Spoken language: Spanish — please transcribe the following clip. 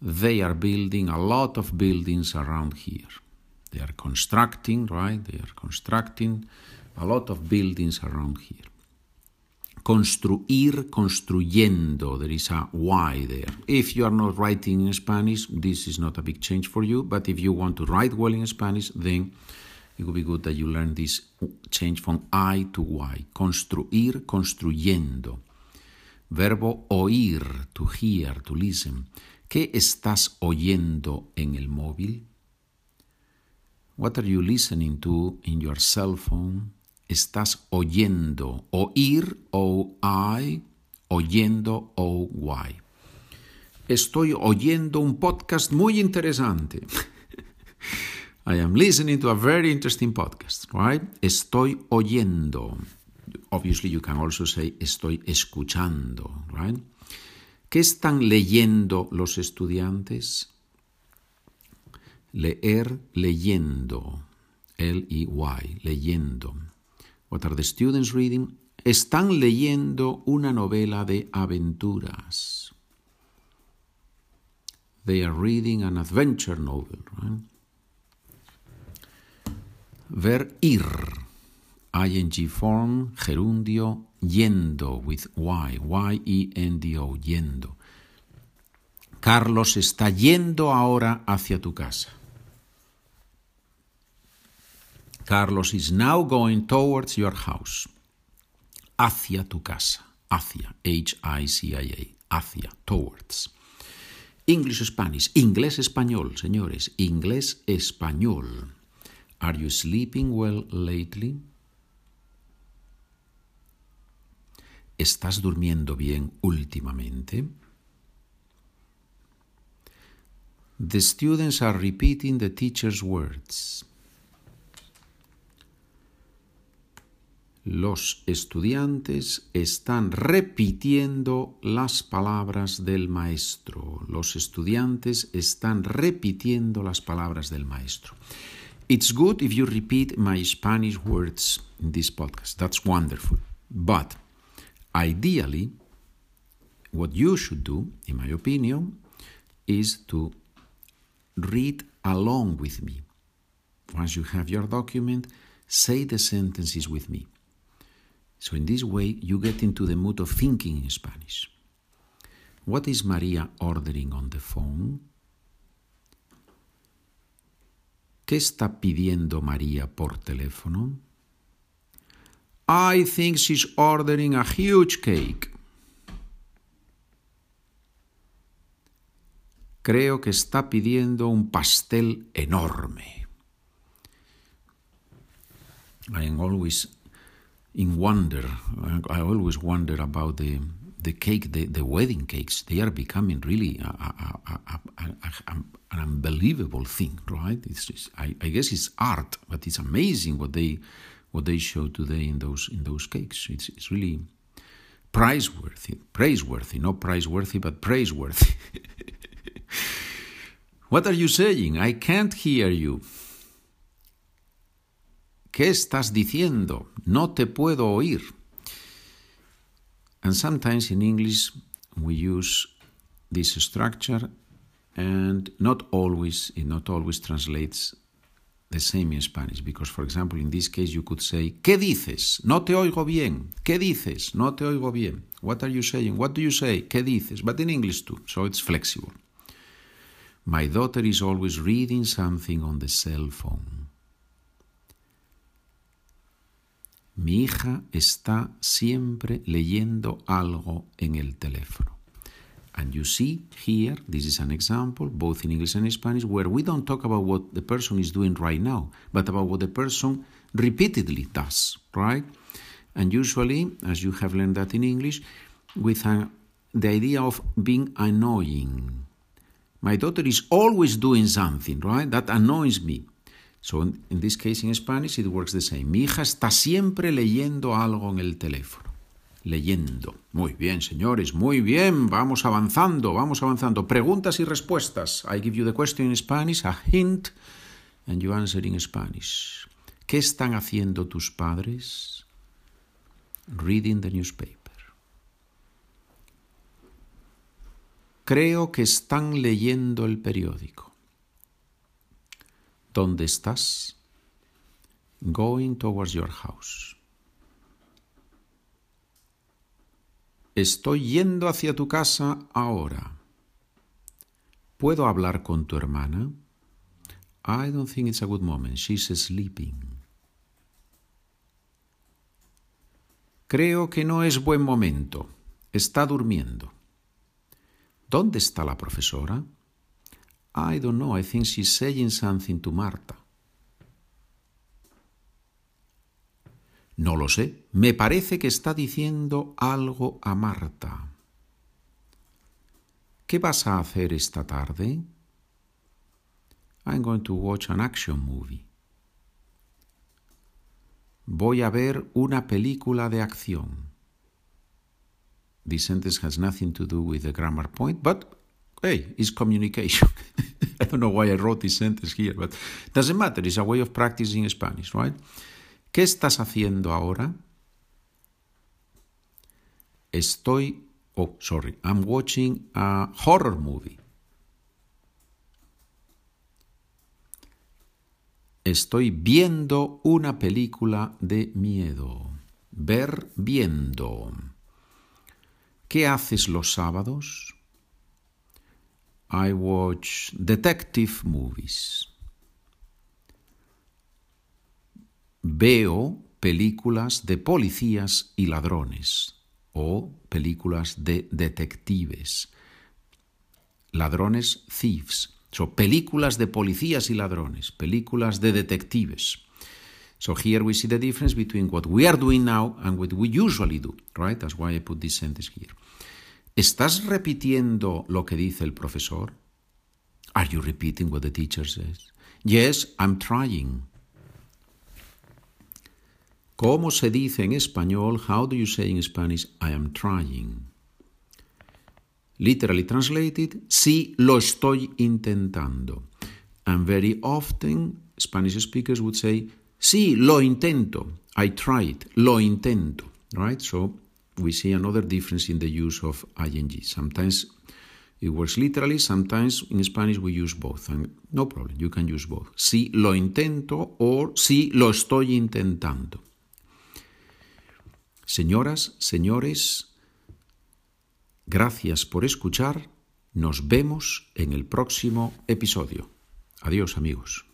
they are building a lot of buildings around here. They are constructing, right? They are constructing a lot of buildings around here. Construir, construyendo. There is a Y there. If you are not writing in Spanish, this is not a big change for you. But if you want to write well in Spanish, then it would be good that you learn this change from I to Y. Construir, construyendo. Verbo oír, to hear, to listen. ¿Qué estás oyendo en el móvil? What are you listening to in your cell phone? Estás oyendo. Oír, O-I, oyendo, O-Y. Estoy oyendo un podcast muy interesante. I am listening to a very interesting podcast, right? Estoy oyendo. Obviously, you can also say estoy escuchando, right? ¿Qué están leyendo los estudiantes? Leer leyendo. L-E-Y, leyendo. What are the students reading? Están leyendo una novela de aventuras. They are reading an adventure novel. Right? Ver ir. Ing form, gerundio, yendo with y, y-e-n-d-o, yendo. Carlos está yendo ahora hacia tu casa. Carlos is now going towards your house. Hacia tu casa. Hacia. H-I-C-I-A. Hacia. Towards. English Spanish. Inglés español, señores. Inglés español. Are you sleeping well lately? ¿Estás durmiendo bien últimamente? The students are repeating the teacher's words. Los estudiantes están repitiendo las palabras del maestro. Los estudiantes están repitiendo las palabras del maestro. It's good if you repeat my Spanish words in this podcast. That's wonderful. But ideally, what you should do, in my opinion, is to read along with me. Once you have your document, say the sentences with me. So, in this way, you get into the mood of thinking in Spanish. What is Maria ordering on the phone? ¿Qué está pidiendo María por teléfono? I think she's ordering a huge cake. Creo que está pidiendo un pastel enorme. I am always in wonder. I always wonder about the the cake, the, the wedding cakes. They are becoming really a, a, a, an unbelievable thing, right? It's just, I, I guess it's art, but it's amazing what they what they show today in those in those cakes. It's it's really praiseworthy, praiseworthy, not praiseworthy, but praiseworthy. what are you saying? I can't hear you. ¿Qué estás diciendo? No te puedo oír. And sometimes in English we use this structure and not always it not always translates the same in Spanish because for example in this case you could say ¿Qué dices? No te oigo bien. ¿Qué dices? No te oigo bien. What are you saying? What do you say? ¿Qué dices? But in English too, so it's flexible. My daughter is always reading something on the cell phone. Mi hija está siempre leyendo algo en el teléfono. And you see here, this is an example, both in English and Spanish, where we don't talk about what the person is doing right now, but about what the person repeatedly does, right? And usually, as you have learned that in English, with the idea of being annoying. My daughter is always doing something, right? That annoys me. So in this case in Spanish it works the same. Mi hija está siempre leyendo algo en el teléfono. Leyendo. Muy bien, señores, muy bien. Vamos avanzando, vamos avanzando. Preguntas y respuestas. I give you the question in Spanish, a hint, and you answer in Spanish. ¿Qué están haciendo tus padres? Reading the newspaper. Creo que están leyendo el periódico. ¿Dónde estás? Going towards your house. Estoy yendo hacia tu casa ahora. ¿Puedo hablar con tu hermana? I don't think it's a good moment. She's sleeping. Creo que no es buen momento. Está durmiendo. ¿Dónde está la profesora? I don't know. I think she's saying something to Marta. No lo sé. Me parece que está diciendo algo a Marta. ¿Qué vas a hacer esta tarde? I'm going to watch an action movie. Voy a ver una película de acción. This sentence has nothing to do with the grammar point, but hey, it's communication. I don't know why I wrote this sentence here, but it doesn't matter. It's a way of practicing Spanish, right? ¿Qué estás haciendo ahora? Estoy, oh, sorry, I'm watching a horror movie. Estoy viendo una película de miedo. Ver viendo. ¿Qué haces los sábados? I watch detective movies. Veo películas de policías y ladrones o películas de detectives. Ladrones, thieves. So, películas de policías y ladrones, películas de detectives. So here we see the difference between what we are doing now and what we usually do, right? That's why I put this sentence here. ¿Estás repitiendo lo que dice el profesor? Are you repeating what the teacher says? Yes, I'm trying. ¿Cómo se dice en español? How do you say in Spanish? I am trying. Literally translated, sí lo estoy intentando. And very often Spanish speakers would say, sí, lo intento. I tried, lo intento. Right? So we see another difference in the use of ing. Sometimes it works literally, sometimes in Spanish we use both. And no problem, you can use both. Sí, lo intento or sí, lo estoy intentando. Señoras, señores, Gracias por escuchar. Nos vemos en el próximo episodio. Adiós amigos.